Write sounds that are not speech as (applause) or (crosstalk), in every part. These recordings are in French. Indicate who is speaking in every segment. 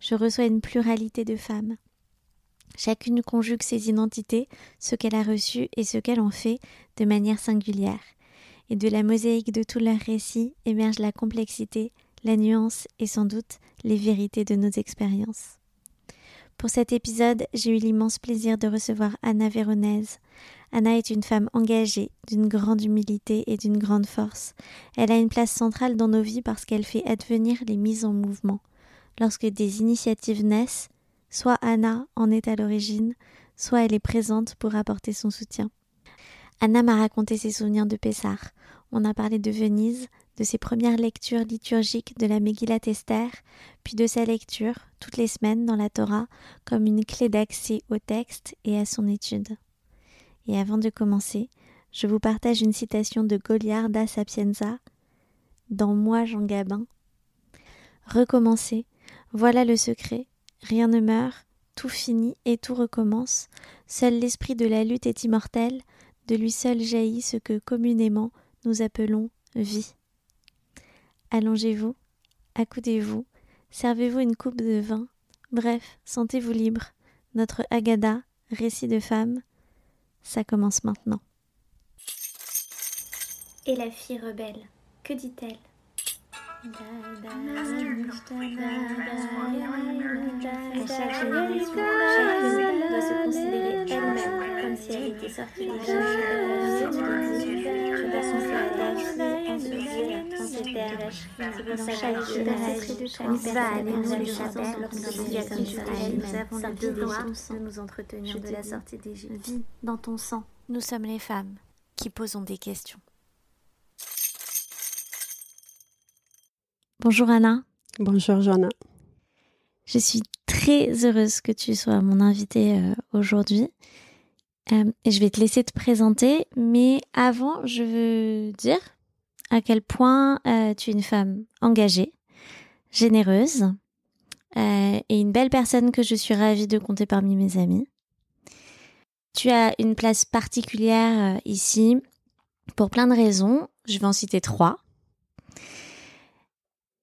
Speaker 1: je reçois une pluralité de femmes. Chacune conjugue ses identités, ce qu'elle a reçu et ce qu'elle en fait de manière singulière. Et de la mosaïque de tous leurs récits émerge la complexité, la nuance et sans doute les vérités de nos expériences. Pour cet épisode, j'ai eu l'immense plaisir de recevoir Anna Véronèse. Anna est une femme engagée, d'une grande humilité et d'une grande force. Elle a une place centrale dans nos vies parce qu'elle fait advenir les mises en mouvement. Lorsque des initiatives naissent, soit Anna en est à l'origine, soit elle est présente pour apporter son soutien. Anna m'a raconté ses souvenirs de Pessar. On a parlé de Venise, de ses premières lectures liturgiques de la Megillat Esther, puis de sa lecture, toutes les semaines, dans la Torah, comme une clé d'accès au texte et à son étude. Et avant de commencer, je vous partage une citation de Goliard da Sapienza dans Moi Jean Gabin. Recommencer, voilà le secret. Rien ne meurt, tout finit et tout recommence. Seul l'esprit de la lutte est immortel, de lui seul jaillit ce que communément nous appelons vie. Allongez-vous, accoudez-vous, servez-vous une coupe de vin, bref, sentez-vous libre. Notre Agada, récit de femme, ça commence maintenant. Et la fille rebelle, que dit-elle? À chaque génération, chacune doit se considérer elle-même comme si elle était sortie des gens. Je dois penser à la vie en ce lieu, en ces terres. C'est pour ça chaque génération, Nous avons le devoir de nous entretenir de la sortie d'Égypte. Vis dans ton sang. Nous sommes les femmes qui posons des questions. Bonjour Anna.
Speaker 2: Bonjour Joanna.
Speaker 1: Je suis très heureuse que tu sois mon invitée euh, aujourd'hui. Euh, et je vais te laisser te présenter, mais avant, je veux dire à quel point euh, tu es une femme engagée, généreuse et une belle personne que je suis ravie de compter parmi mes amis. Tu as une place particulière ici pour plein de raisons. Je vais en citer trois.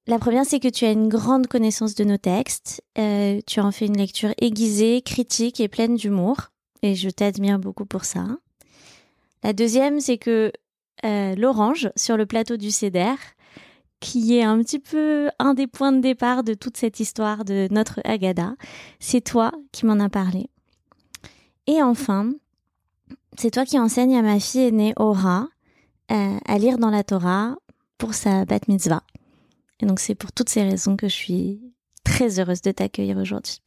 Speaker 1: La première, c'est que tu as une grande connaissance de nos textes. Euh, tu en fais une lecture aiguisée, critique et pleine d'humour. Et je t'admire beaucoup pour ça. La deuxième, c'est que euh, l'orange sur le plateau du CEDER, qui est un petit peu un des points de départ de toute cette histoire de notre Agada, c'est toi qui m'en as parlé. Et enfin, c'est toi qui enseignes à ma fille aînée Aura euh, à lire dans la Torah pour sa bat mitzvah. Et donc c'est pour toutes ces raisons que je suis très heureuse de t'accueillir aujourd'hui.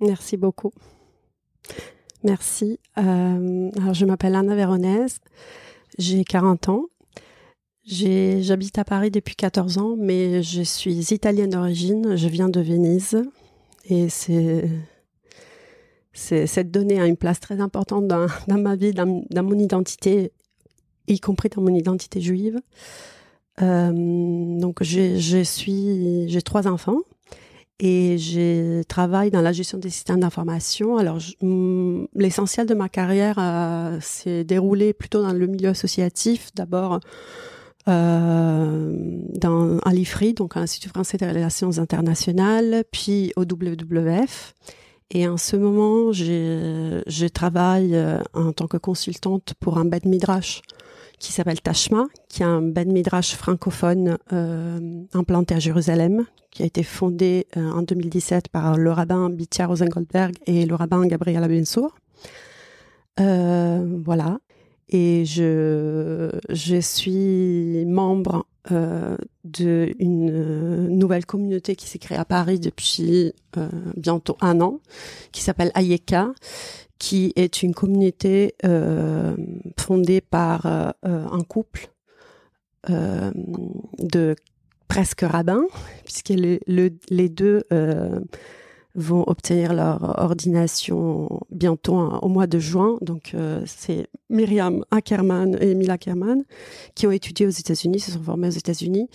Speaker 2: Merci beaucoup. Merci. Euh, alors je m'appelle Anna Véronèse, j'ai 40 ans. J'habite à Paris depuis 14 ans, mais je suis italienne d'origine, je viens de Venise. Et c'est cette donnée a une place très importante dans, ma vie, dans, mon identité, y compris dans mon identité juive. Euh, donc, je suis, j'ai trois enfants et je travaille dans la gestion des systèmes d'information. Alors, l'essentiel de ma carrière euh, s'est déroulé plutôt dans le milieu associatif. D'abord, euh, dans, à l'IFRI, donc à l'Institut français des relations internationales, puis au WWF. Et en ce moment, je travaille en tant que consultante pour un bed midrash qui s'appelle Tashma, qui est un Ben Midrash francophone euh, implanté à Jérusalem, qui a été fondé euh, en 2017 par le rabbin Bitia Rosengoldberg et le rabbin Gabriel Abensour. Euh, voilà. Et je, je suis membre euh, d'une nouvelle communauté qui s'est créée à Paris depuis bientôt un an, qui s'appelle Ayeka, qui est une communauté euh, fondée par euh, un couple euh, de presque rabbins, (laughs) puisque le, le, les deux vont obtenir leur ordination bientôt hein, au mois de juin. Donc, euh, c'est Myriam Ackerman et Emile Ackerman qui ont étudié aux États-Unis, se sont formés aux États-Unis.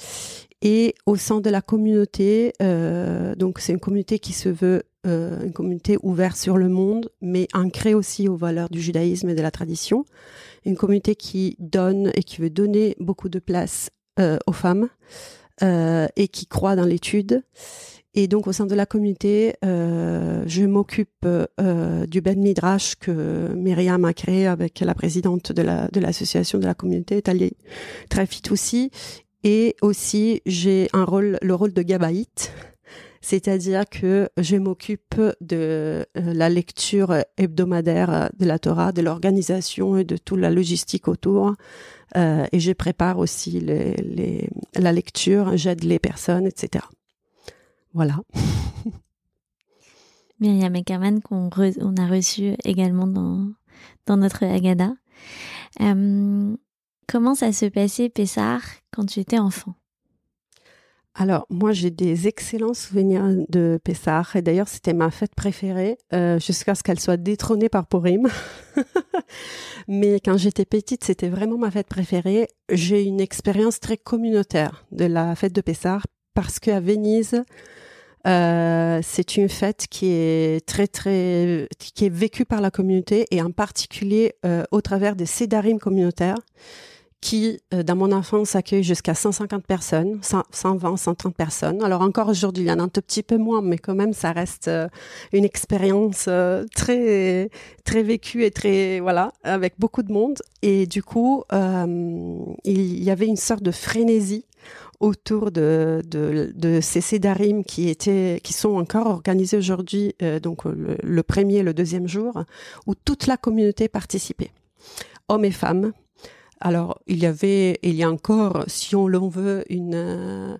Speaker 2: Et au sein de la communauté, euh, donc c'est une communauté qui se veut euh, une communauté ouverte sur le monde, mais ancrée aussi aux valeurs du judaïsme et de la tradition. Une communauté qui donne et qui veut donner beaucoup de place euh, aux femmes euh, et qui croit dans l'étude et donc au sein de la communauté, je m'occupe du Ben Midrash que Myriam a créé avec la présidente de la de l'association de la communauté, Talie Trafit aussi. Et aussi, j'ai un rôle, le rôle de Gabaït, c'est-à-dire que je m'occupe de euh, la lecture hebdomadaire de la Torah, de l'organisation et de toute la logistique autour. Euh, et je prépare aussi la lecture, j'aide les personnes, etc. Voilà. (laughs)
Speaker 1: Myriam Eckerman qu'on on a reçu également dans, dans notre Agada. Euh, comment ça se passait, Pessar, quand tu étais enfant?
Speaker 2: Alors, moi, j'ai des excellents souvenirs de Pessar. Et d'ailleurs, c'était ma fête préférée euh, jusqu'à ce qu'elle soit détrônée par Purim. (laughs) Mais quand j'étais petite, c'était vraiment ma fête préférée. J'ai une expérience très communautaire de la fête de Pessar parce qu'à Venise, euh, c'est une fête qui est très très qui est vécue par la communauté et en particulier euh, au travers des sédarim communautaires qui, euh, dans mon enfance, accueillent jusqu'à 150 personnes, 120, 130 personnes. Alors encore aujourd'hui, il y en a un tout petit peu moins, mais quand même, ça reste euh, une expérience euh, très très vécue et très voilà, avec beaucoup de monde. Et du coup, il y avait une sorte de frénésie autour de, de, de ces sédarim qui étaient, qui sont encore organisés aujourd'hui, euh, donc le, le, premier et le deuxième jour, où toute la communauté participait, hommes et femmes. Alors il y avait, il y a encore, si on l'on veut, une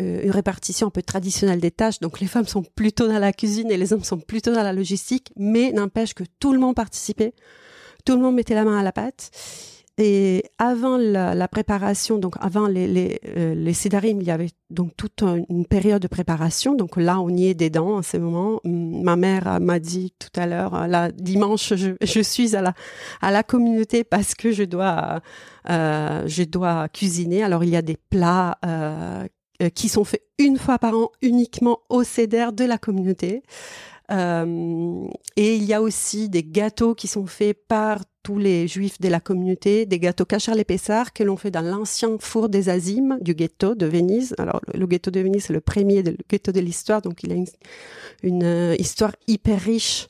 Speaker 2: euh, une répartition un peu traditionnelle des tâches. Donc les femmes sont plutôt dans la cuisine et les hommes sont plutôt dans la logistique, mais n'empêche que tout le monde participait, tout le monde mettait la main à la pâte. Et avant la, préparation, donc avant les, les, euh, les sédarim, il y avait donc toute une période de préparation. Donc là, on y est dedans en ce moment. Ma mère m'a dit tout à l'heure, euh, là, dimanche, je, suis à la, communauté parce que je dois, euh, je dois cuisiner. Alors il y a des plats euh, qui sont faits une fois par an uniquement au CEDER de la communauté. Euh, et il y a aussi des gâteaux qui sont faits par tous les juifs de la communauté, des gâteaux cachar les Pessards que l'on fait dans l'ancien four des Azimes du ghetto de Venise. Alors le, ghetto de Venise c'est le premier ghetto de l'histoire, donc il a une, euh, histoire hyper riche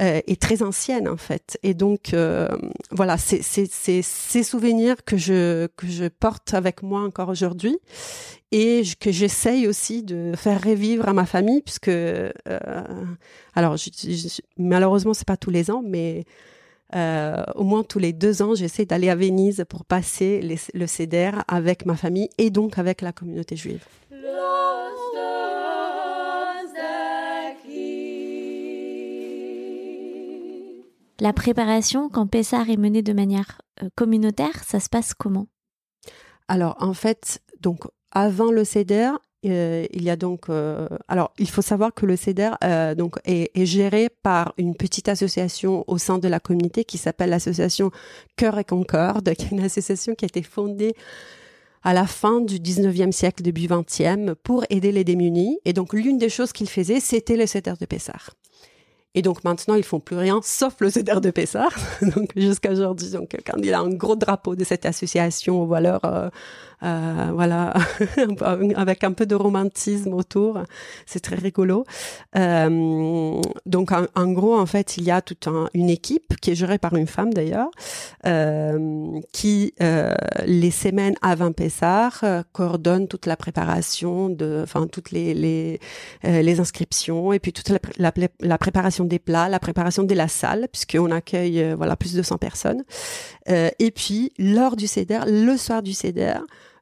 Speaker 2: euh, et très ancienne en fait. Et donc euh, voilà, c'est ces souvenirs que je que je porte avec moi encore aujourd'hui et que j'essaye aussi de faire revivre à ma famille puisque alors je, je, malheureusement c'est pas tous les ans mais euh, au moins tous les deux ans, j'essaie d'aller à Venise pour passer les, le CEDER avec ma famille et donc avec la communauté juive.
Speaker 1: La préparation, quand Pessar est menée de manière euh, communautaire, ça se passe comment?
Speaker 2: Alors, en fait, donc avant le CEDER, euh, il y a donc, euh, alors il faut savoir que le CEDER euh, donc est, géré par une petite association au sein de la communauté qui s'appelle l'association Cœur et Concorde, (laughs) qui est une association qui a été fondée à la fin du 19e siècle, début 20e, pour aider les démunis. Et donc l'une des choses qu'ils faisaient, c'était le CEDER de Pessar. Et donc maintenant, ils font plus rien sauf le CEDER de Pessar. (laughs) donc jusqu'à aujourd'hui, quand il a un gros drapeau de cette association aux valeurs euh, euh, voilà, (laughs) avec un peu de romantisme autour. C'est très rigolo. Euh, donc, en, gros, en fait, il y a toute une équipe qui est gérée par une femme d'ailleurs, euh, qui les semaines avant Pessar coordonne toute la préparation de, enfin toutes les les, les inscriptions et puis toute la, la, la, préparation des plats, la préparation de la salle puisqu'on accueille voilà plus de 100 personnes. et puis lors du CEDER, le soir du CEDER,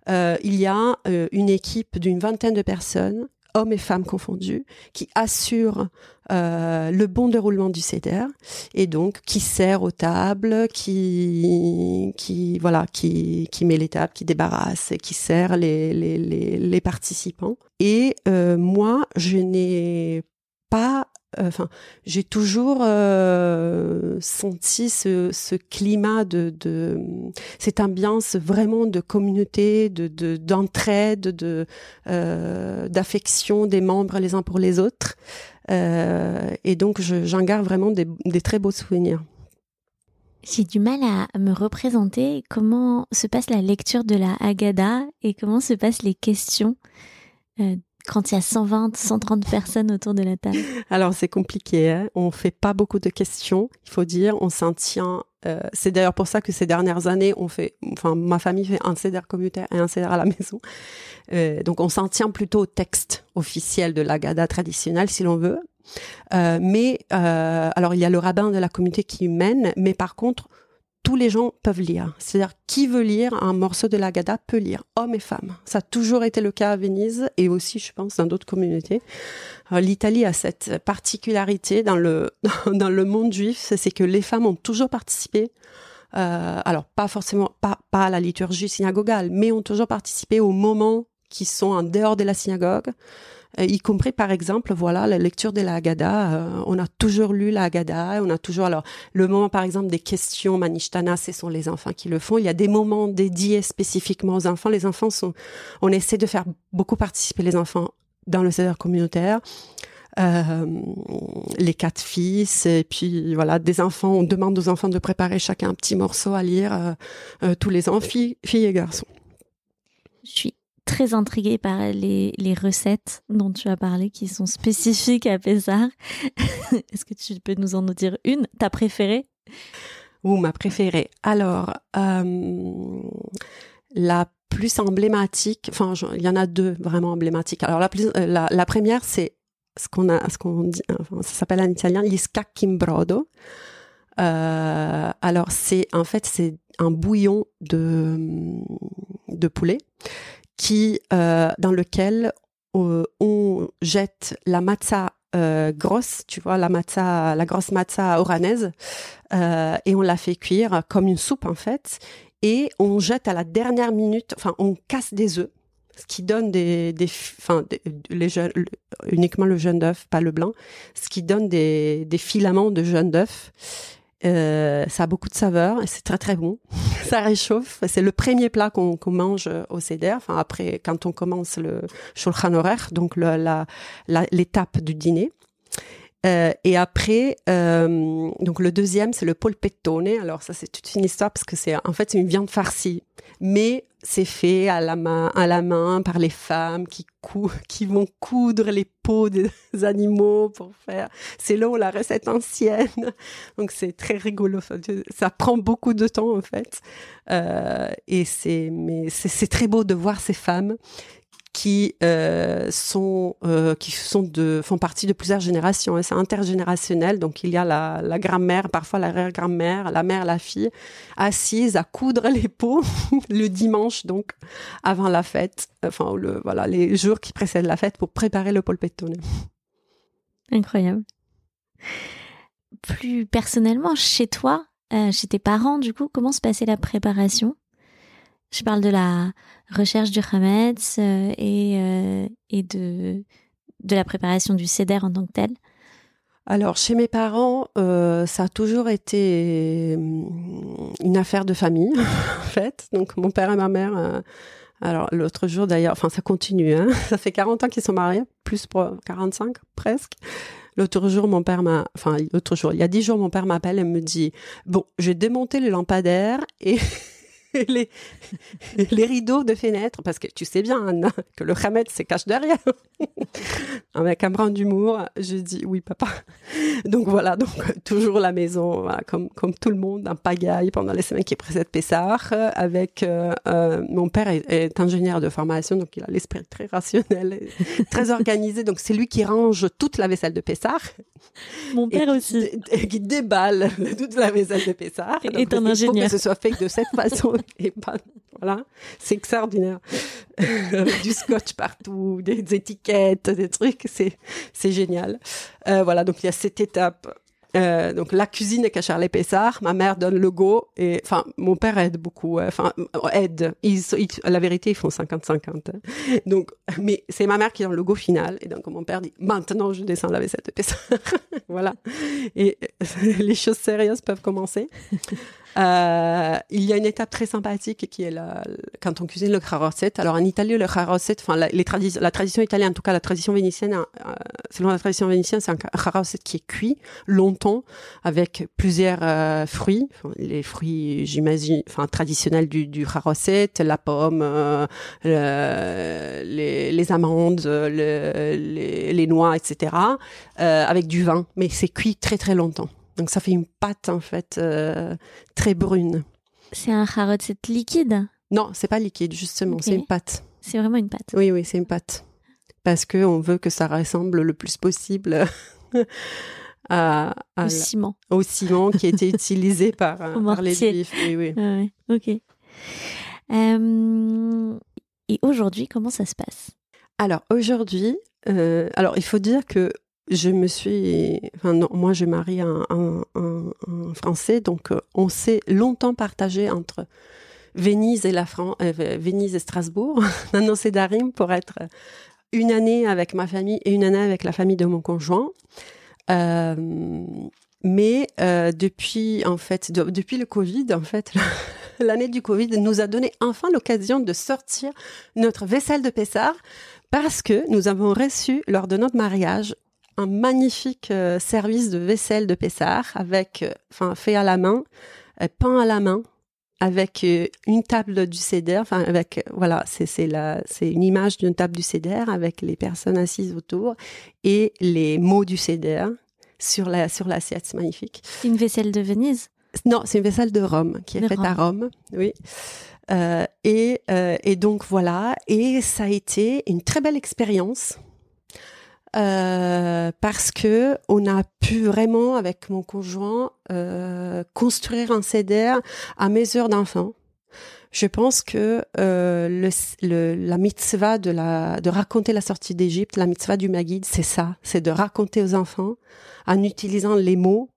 Speaker 2: euh, il y a euh, une équipe d'une vingtaine de personnes, hommes et femmes confondus, qui assurent euh, le bon déroulement du CEDER et donc qui sert aux tables, qui, qui voilà, qui, qui met les tables, qui débarrasse, et qui sert les, les, les, les participants. Et moi, je n'ai pas euh, enfin, j'ai toujours euh, senti ce, climat de, cette ambiance vraiment de communauté, de d'entraide, de, euh, d'affection des membres les uns pour les autres. Euh, et donc, j'en garde vraiment des, des très beaux souvenirs.
Speaker 1: J'ai du mal à me représenter comment se passe la lecture de la Haggadah et comment se passent les questions quand il y a 120, 130 personnes autour de la table
Speaker 2: Alors c'est compliqué, hein on fait pas beaucoup de questions, il faut dire, on s'en tient. Euh, c'est d'ailleurs pour ça que ces dernières années, on fait, enfin ma famille fait un CEDER communautaire et un CEDER à la (laughs) maison. Euh, donc on s'en tient plutôt au texte officiel de la Gada traditionnelle si l'on veut. Euh, mais alors il y a le rabbin de la communauté qui mène, mais par contre tous les gens peuvent lire. C'est-à-dire, qui veut lire un morceau de la Gada peut lire, hommes et femmes. Ça a toujours été le cas à Venise et aussi, je pense, dans d'autres communautés. L'Italie a cette particularité dans le, (laughs) dans le monde juif, c'est que les femmes ont toujours participé euh, alors pas forcément pas, pas à la liturgie synagogale, mais ont toujours participé aux moments qui sont en dehors de la synagogue, euh, y compris par exemple, voilà, la lecture de la Haggadah. Euh, on a toujours lu la Haggadah, on a toujours, alors, le moment par exemple des questions manishtana, ce sont les enfants qui le font. Il y a des moments dédiés spécifiquement aux enfants. Les enfants sont, on essaie de faire beaucoup participer les enfants dans le secteur communautaire. Euh, les quatre fils et puis voilà des enfants on demande aux enfants de préparer chacun un petit morceau à lire tous les enfants filles, filles et garçons
Speaker 1: je suis très intriguée par les, les recettes dont tu as parlé qui sont spécifiques à Pésar. (laughs) Est-ce que tu peux nous en dire une, ta préférée?
Speaker 2: Ou ma préférée. Alors, euh, la plus emblématique, enfin, il y en a deux vraiment emblématiques. Alors, euh, la, la première, c'est ce qu'on a, ce qu'on dit, ça s'appelle en italien l'iskakimbrodo. Euh, alors, c'est en fait c'est un bouillon de de poulet qui euh, dans lequel euh, on jette la matza euh, grosse, tu vois, la matza, la grosse matza oranaise, et on la fait cuire comme une soupe en fait, et on jette à la dernière minute, enfin, on casse des œufs, ce qui donne des, des enfin, les uniquement le jaune d'œuf, pas le blanc, ce qui donne des, des filaments de jaune d'œuf. Euh, ça a beaucoup de saveur et c'est très très bon. (laughs) ça réchauffe. C'est le premier plat qu'on mange au CEDER. Enfin après, quand on commence le shulchan horaire, donc l'étape la, l'étape du dîner. Euh, et après, euh, donc le deuxième, c'est le polpettone. Alors ça, c'est toute une histoire parce que c'est en fait une viande farcie, mais c'est fait à la main, à la main par les femmes qui (laughs) qui vont coudre les peaux des (laughs) animaux pour faire. C'est là la recette ancienne. Donc c'est très rigolo. Ça prend beaucoup de temps en fait, euh, et c'est mais c'est très beau de voir ces femmes qui euh, sont euh, qui sont de font partie de plusieurs générations. et C'est intergénérationnel, donc il y a la, la grand-mère, parfois l'arrière-grand-mère, la mère, la fille, assises à coudre les peaux (laughs) le dimanche, donc avant la fête, enfin le voilà les jours qui précèdent la fête pour préparer le polpettone.
Speaker 1: Incroyable. Plus personnellement, chez toi, euh, chez tes parents, du coup, comment se passait la préparation? Je parle de la recherche du Hametz euh, et, euh, de, la préparation du CEDER en tant que tel.
Speaker 2: Alors, chez mes parents, euh, ça a toujours été une affaire de famille, (laughs) en fait. Donc, mon père et ma mère, alors l'autre jour d'ailleurs, enfin, ça continue, hein. (laughs) ça fait 40 ans qu'ils sont mariés, plus pour 45 presque. L'autre jour, mon père m'a, enfin, l'autre jour, il y a 10 jours, mon père m'appelle et me dit, bon, j'ai démonté le lampadaire et (laughs) les, les rideaux de fenêtre, parce que tu sais bien, Anna, que le Hamed se cache derrière. (laughs) Avec un brin d'humour, je dis oui, papa. Donc voilà, donc toujours la maison, comme, comme tout le monde, en pagaille pendant les semaines qui précèdent Pessard. Avec euh, euh, mon père est, ingénieur de formation, donc il a l'esprit très rationnel, très (laughs) organisé. Donc c'est lui qui range toute la vaisselle de Pessard.
Speaker 1: Mon père aussi.
Speaker 2: Qui, qui déballe toute la vaisselle de Pessard.
Speaker 1: Et est un ingénieur.
Speaker 2: Faut que ce soit fait de cette façon (laughs) et pas voilà, c'est extraordinaire. (laughs) du scotch partout, des, étiquettes, des trucs, c'est c'est génial. Euh, voilà, donc il y a cette étape. Euh, donc la cuisine est cachée l'épaissard, ma mère donne le go et enfin mon père aide beaucoup, enfin aide. Ils, la vérité ils font 50-50. Hein. Donc mais c'est ma mère qui donne le go final et donc mon père dit maintenant je descends la vaisselle de Pessard. (laughs) voilà et les choses sérieuses peuvent commencer. Euh, il y a une étape très sympathique qui est la, quand on cuisine le charosset. Alors en Italie, le charosset, enfin la, les la tradition italienne, en tout cas la tradition vénitienne, euh, selon la tradition vénitienne, c'est un charosset qui est cuit longtemps avec plusieurs euh, fruits, les fruits, j'imagine, enfin traditionnels du, du la pomme, euh, les, les, amandes, le, les, les, noix, etc., avec du vin, mais c'est cuit très très longtemps. Donc ça fait une pâte en fait euh, très brune.
Speaker 1: C'est un c'est liquide?
Speaker 2: Non, c'est pas liquide justement, c'est une pâte.
Speaker 1: C'est vraiment une pâte.
Speaker 2: Oui, oui, c'est une pâte. Parce que on veut que ça ressemble le plus possible (laughs) à,
Speaker 1: au ciment.
Speaker 2: Au ciment qui a été (laughs) utilisé par, par les juifs. Oui, oui.
Speaker 1: Ah ok. Euh, et aujourd'hui, comment ça se passe?
Speaker 2: Alors aujourd'hui, euh, alors il faut dire que je me suis, enfin moi je marie un, un, Français, donc euh, on s'est longtemps partagé entre Venise et la euh, Venise et Strasbourg, (laughs) dans Darim pour être une année avec ma famille et une année avec la famille de mon conjoint. Euh, mais euh, depuis en fait, depuis le Covid, en fait, (laughs) l'année du Covid nous a donné enfin l'occasion de sortir notre vaisselle de Pessard parce que nous avons reçu lors de notre mariage un magnifique euh, service de vaisselle de Pessard avec, euh, enfin, fait à la main, euh, peint à la main, avec une table du CEDER, enfin avec voilà, c'est c'est la c'est une image d'une table du CEDER avec les personnes assises autour et les mots du CEDER sur la sur l'assiette, c'est magnifique.
Speaker 1: C'est une vaisselle de Venise?
Speaker 2: Non, c'est une vaisselle de Rome qui est faite à Rome, oui. Euh, et et donc voilà, et ça a été une très belle expérience euh, parce que on a pu vraiment avec mon conjoint euh, construire un CDR à mesure d'enfant. Je pense que euh, le, le, la mitzvah de, la, de raconter la sortie d'Égypte, la mitzvah du Maguide, c'est ça, c'est de raconter aux enfants en utilisant les mots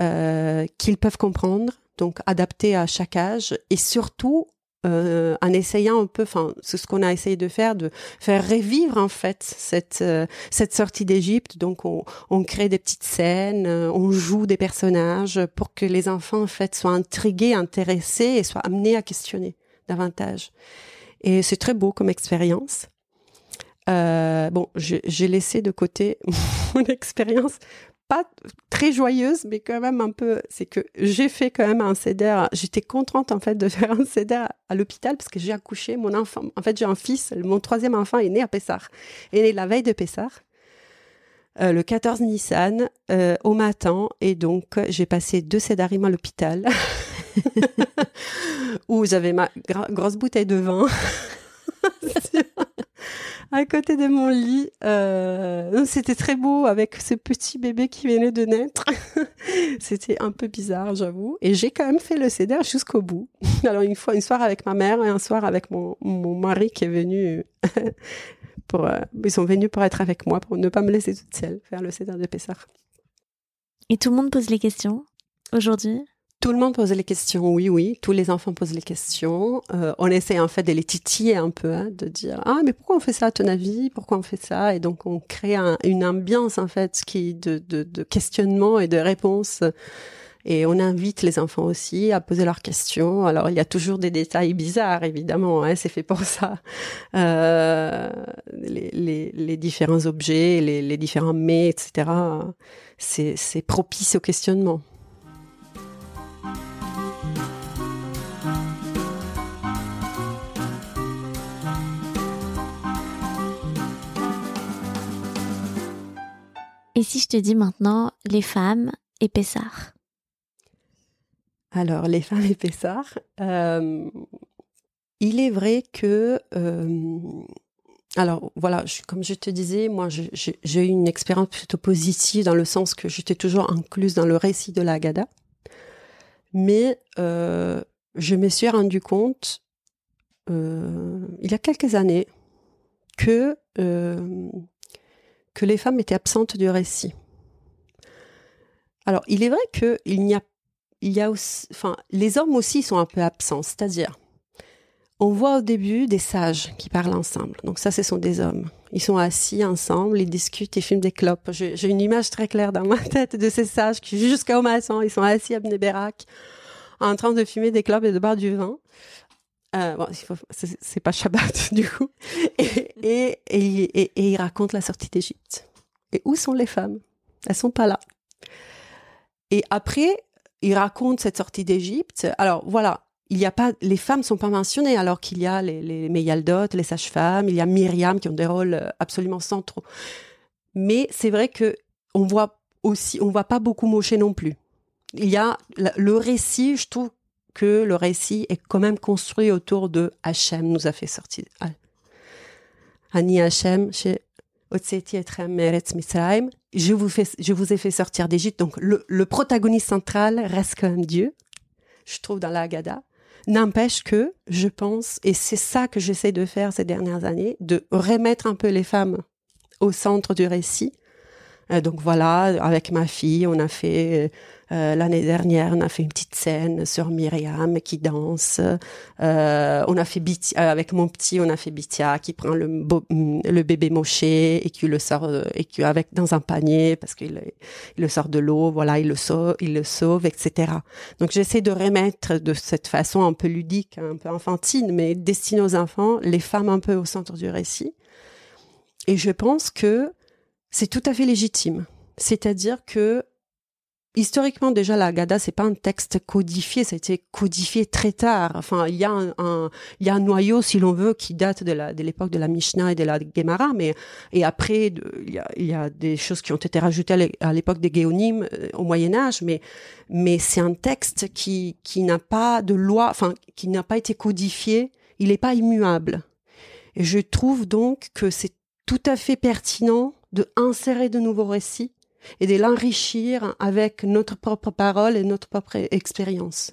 Speaker 2: euh, qu'ils peuvent comprendre, donc adaptés à chaque âge, et surtout euh, en essayant un peu, enfin, c'est ce qu'on a essayé de faire, de faire revivre en fait cette euh, cette sortie d'Égypte. Donc, on, crée des petites scènes, euh, on joue des personnages pour que les enfants en fait soient intrigués, intéressés et soient amenés à questionner davantage. Et c'est très beau comme expérience. Bon, j'ai laissé de côté (laughs) mon expérience pas très joyeuse, mais quand même un peu. C'est que j'ai fait quand même un CEDER. J'étais contente en fait de (laughs) faire un CEDER à l'hôpital parce que j'ai accouché mon enfant. En fait, j'ai un fils. Mon troisième enfant est né à Pessar. est né la veille de Pessar. Euh, le 14 Nissan euh, au matin et donc j'ai passé deux cédarim à l'hôpital (laughs) où j'avais ma grosse bouteille de vin (laughs) (laughs) à côté de mon lit. Euh, c'était très beau avec ce petit bébé qui venait de naître. (laughs) c'était un peu bizarre, j'avoue. Et j'ai quand même fait le CDR jusqu'au bout. (laughs) Alors une fois, une soir avec ma mère et un soir avec mon, mari qui est venu pour, euh, pour être avec moi, pour ne pas me laisser toute seule faire le CDR de Pessar.
Speaker 1: Et tout le monde pose les questions aujourd'hui?
Speaker 2: Tout le monde pose les questions, oui, oui. Tous les enfants posent les questions. Euh, on essaie en fait de les titiller un peu, hein, de dire ah mais pourquoi on fait ça à ton avis? Pourquoi on fait ça? Et donc on crée une ambiance en fait qui de, de, questionnement et de réponse. Et on invite les enfants aussi à poser leurs questions. Alors il y a toujours des détails bizarres, évidemment, hein, c'est fait pour ça. Euh, les, différents objets, les, les différents mets, etc. C'est propice au questionnement.
Speaker 1: Et si je te dis maintenant les femmes et Pessard
Speaker 2: Alors, les femmes (laughs) et Pessard, euh, il est vrai que... Euh, alors voilà, comme je te disais, moi j'ai eu une expérience plutôt positive dans le sens que j'étais toujours incluse dans le récit de la Gada. Mais euh, je me suis rendu compte il y a quelques années que, que les femmes étaient absentes du récit. Alors, il est vrai qu'il n'y a, il y a aussi, enfin, les hommes aussi sont un peu absents, c'est-à-dire, on voit au début des sages qui parlent ensemble. Donc ça, ce sont des hommes. Ils sont assis ensemble, ils discutent, ils fument des clopes. J'ai une image très claire dans ma (laughs) tête de ces sages qui, jusqu'à au ils sont assis à Bnéberak, en train de fumer des clopes et de boire du vin. Euh, c'est pas Shabbat (laughs) du coup. Et, et, et, ils racontent la sortie d'Égypte. Et où sont les femmes? Elles sont pas là. Et après, il raconte cette sortie d'Égypte. Alors voilà, il y a pas, les femmes sont pas mentionnées alors qu'il y a les, les Meyaldot, les sages-femmes, il y a Myriam qui ont des rôles euh, absolument centraux. Mais c'est vrai que on voit aussi, on voit pas beaucoup Moshe non plus. Il y a le récit, je trouve que le récit est quand même construit autour de Hachem nous a fait sortir. Ani Hachem chez je vous, fais, je vous ai fait sortir d'Égypte. Donc, le, le, protagoniste central reste quand même Dieu, je trouve, dans la Haggadah. N'empêche que, je pense, et c'est ça que j'essaie de faire ces dernières années, de remettre un peu les femmes au centre du récit, donc voilà, avec ma fille, on a fait euh, l'année dernière, on a fait une petite scène sur Myriam qui danse. Euh, on a fait avec mon petit, on a fait Bitia qui prend le, le bébé moché et qui le sort et qui avec dans un panier parce qu'il il le sort de l'eau. Voilà, il le il le sauve, etc. Donc j'essaie de remettre de cette façon un peu ludique, un peu enfantine, mais destinée aux enfants, les femmes un peu au centre du récit. Et je pense que c'est tout à fait légitime. C'est-à-dire que historiquement déjà la Haggadah c'est pas un texte codifié, ça a été codifié très tard. Enfin, il y a un, il y a un noyau si l'on veut qui date de la de l'époque de la Mishnah et de la Gemara, mais et après il y a il y a des choses qui ont été rajoutées à l'époque des Géonim euh, au Moyen Âge, mais mais c'est un texte qui qui n'a pas de loi, enfin qui n'a pas été codifié, il n'est pas immuable. Et je trouve donc que c'est tout à fait pertinent de insérer de nouveaux récits et de l'enrichir avec notre propre parole et notre propre expérience.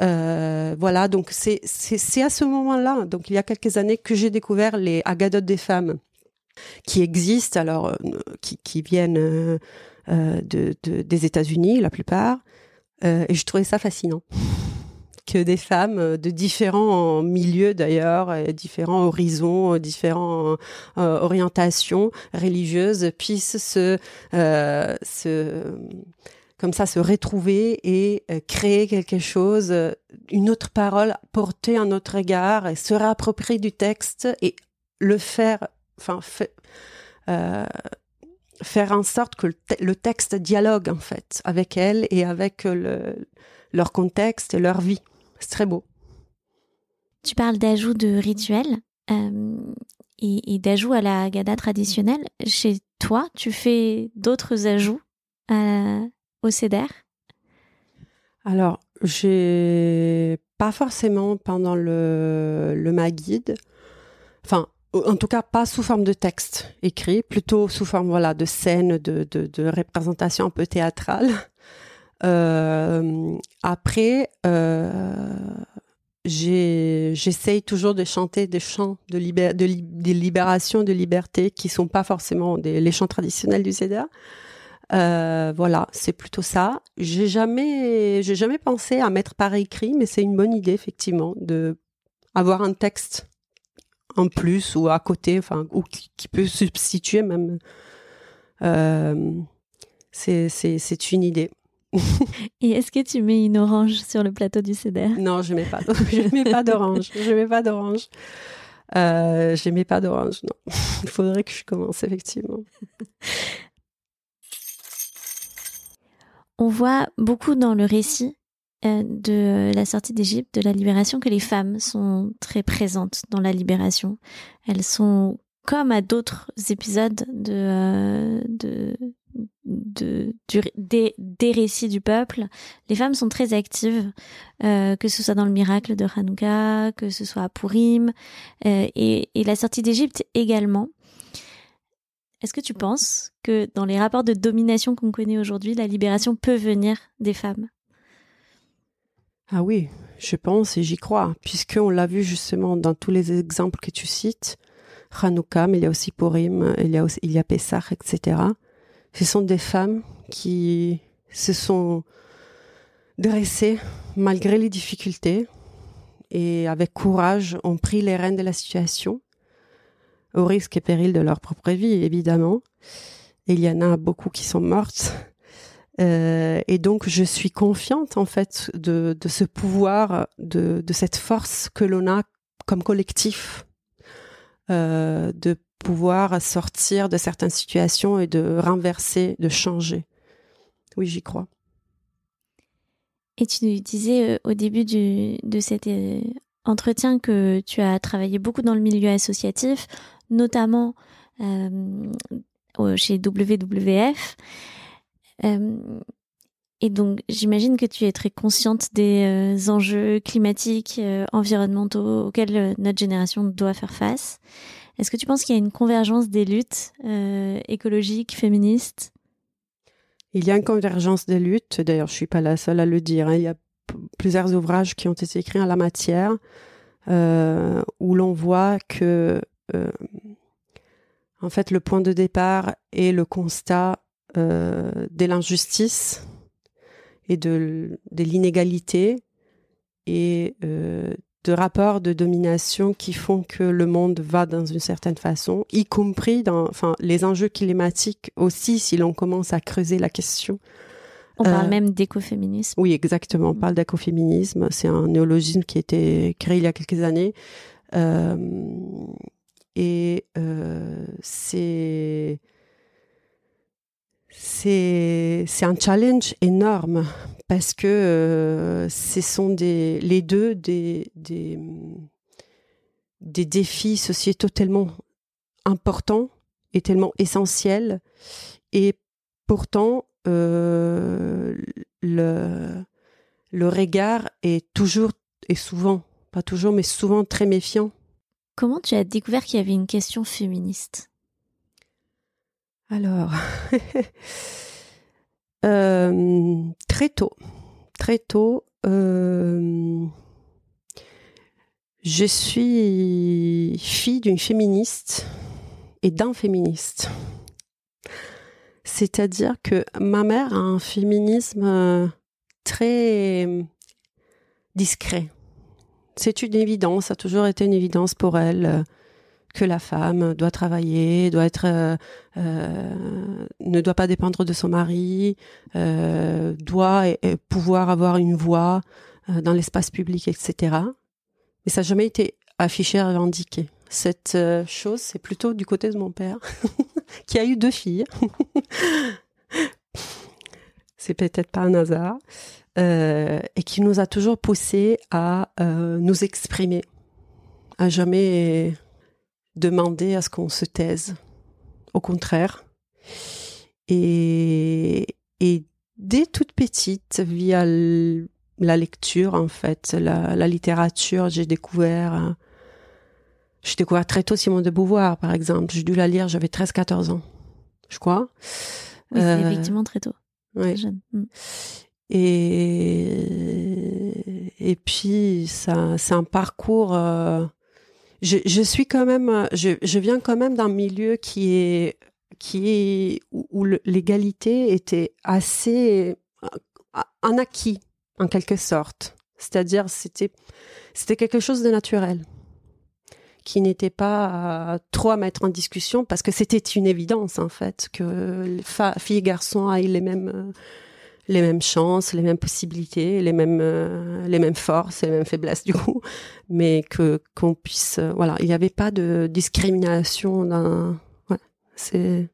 Speaker 2: Euh, voilà, donc c'est à ce moment-là, donc il y a quelques années, que j'ai découvert les agadotes des femmes qui existent, alors euh, qui, qui viennent euh, de, des États-Unis la plupart, et je trouvais ça fascinant que des femmes euh, de différents milieux d'ailleurs, différents horizons, différentes euh, orientations religieuses puissent se, euh, comme ça se retrouver et créer quelque chose, une autre parole, porter un autre regard, et se réapproprier du texte et le faire, enfin, faire en sorte que le, texte dialogue en fait avec elle et avec le, leur contexte et leur vie. C'est très beau.
Speaker 1: Tu parles d'ajout de rituels euh, et, d'ajout à la gada traditionnelle. Chez toi, tu fais d'autres ajouts au CEDER
Speaker 2: Alors, j'ai pas forcément pendant le, le Maguide, enfin, en tout cas pas sous forme de texte écrit, plutôt sous forme voilà de scène, de, de, de représentation un peu théâtrale. Euh, après, euh, j'essaye toujours de chanter des chants de, libération, de liberté, qui sont pas forcément des, les chants traditionnels du CEDA. Euh, voilà, c'est plutôt ça. J'ai jamais, j'ai jamais pensé à mettre par écrit, mais c'est une bonne idée effectivement de avoir un texte en plus ou à côté, enfin, ou qui, peut substituer même. Euh, c'est une idée.
Speaker 1: Et est-ce que tu mets une orange sur le plateau du CEDER
Speaker 2: Non, je mets pas. (laughs) Je mets pas d'orange. Je mets pas d'orange. Euh, je mets pas d'orange. Non, (laughs) il faudrait que je commence effectivement.
Speaker 1: On voit beaucoup dans le récit euh, de la sortie d'Égypte, de la libération, que les femmes sont très présentes dans la libération. Elles sont comme à d'autres épisodes de, euh, de des, des, récits du peuple, les femmes sont très actives, euh, que ce soit dans le miracle de Hanouka, que ce soit à Purim, euh, et, et, la sortie d'Égypte également. Est-ce que tu penses que dans les rapports de domination qu'on connaît aujourd'hui, la libération peut venir des femmes?
Speaker 2: Ah oui, je pense et j'y crois, puisqu'on l'a vu justement dans tous les exemples que tu cites, Hanouka, mais il y a aussi Purim, il y a, aussi, il y a Pessah, etc. Ce sont des femmes qui se sont dressées malgré les difficultés et avec courage ont pris les rênes de la situation, au risque et péril de leur propre vie, évidemment. Il y en a beaucoup qui sont mortes. Euh, et donc, je suis confiante, en fait, de, ce pouvoir, de, de cette force que l'on a comme collectif, euh, de pouvoir sortir de certaines situations et de renverser, de changer. Oui, j'y crois.
Speaker 1: Et tu disais euh, au début de cet euh, entretien que tu as travaillé beaucoup dans le milieu associatif, notamment euh, chez WWF. et donc, j'imagine que tu es très consciente des enjeux climatiques, environnementaux auxquels notre génération doit faire face. Est-ce que tu penses qu'il y a une convergence des luttes écologiques, féministes?
Speaker 2: Il y a une convergence des luttes. D'ailleurs, je suis pas la seule à le dire. Hein. Il y a plusieurs ouvrages qui ont été écrits en la matière euh, où l'on voit que, euh, en fait, le point de départ est le constat euh, de l'injustice et de, l'inégalité de rapports de domination qui font que le monde va dans une certaine façon, y compris dans enfin, les enjeux climatiques aussi, si l'on commence à creuser la question.
Speaker 1: On parle euh, même d'écoféminisme.
Speaker 2: Oui, exactement. On parle d'écoféminisme. C'est un néologisme qui a été créé il y a quelques années. Euh, et euh, c'est c'est un challenge énorme parce que euh, ce sont les deux des, des, des, défis sociétaux tellement importants et tellement essentiels. Et pourtant, euh, le, le regard est toujours, et souvent, pas toujours, mais souvent très méfiant.
Speaker 1: Comment tu as découvert qu'il y avait une question féministe?
Speaker 2: Alors, (laughs) Euh, très tôt, très tôt, euh, je suis fille d'une féministe et d'un féministe. C'est-à-dire que ma mère a un féminisme très discret. C'est une évidence, ça a toujours été une évidence pour elle que la femme doit travailler, doit être, euh, euh, ne doit pas dépendre de son mari, euh, doit pouvoir avoir une voix dans l'espace public, etc. Mais ça n'a jamais été affiché, revendiqué. Cette chose, c'est plutôt du côté de mon père, (laughs) qui a eu deux filles. (laughs) c'est peut-être pas un hasard, et qui nous a toujours poussé à nous exprimer, à jamais demander à ce qu'on se taise. Au contraire. Et, et dès toute petite, via la lecture, en fait, la, littérature, j'ai découvert, j'ai découvert très tôt Simone de Beauvoir, par exemple. J'ai dû la lire, j'avais 13-14 ans, je crois.
Speaker 1: Oui, c'est euh, effectivement très tôt. Jeune. Mm.
Speaker 2: Et, et puis, c'est un parcours euh, je, suis quand même, je, viens quand même d'un milieu qui est, qui est où, l'égalité était assez un acquis en quelque sorte. C'est-à-dire c'était c'était quelque chose de naturel qui n'était pas trop à mettre en discussion parce que c'était une évidence en fait que filles et garçons aient les mêmes les mêmes chances, les mêmes possibilités, les mêmes euh, les mêmes forces, les mêmes faiblesses du coup, (laughs) mais que qu'on puisse euh, voilà, il n'y avait pas de discrimination ouais, c'est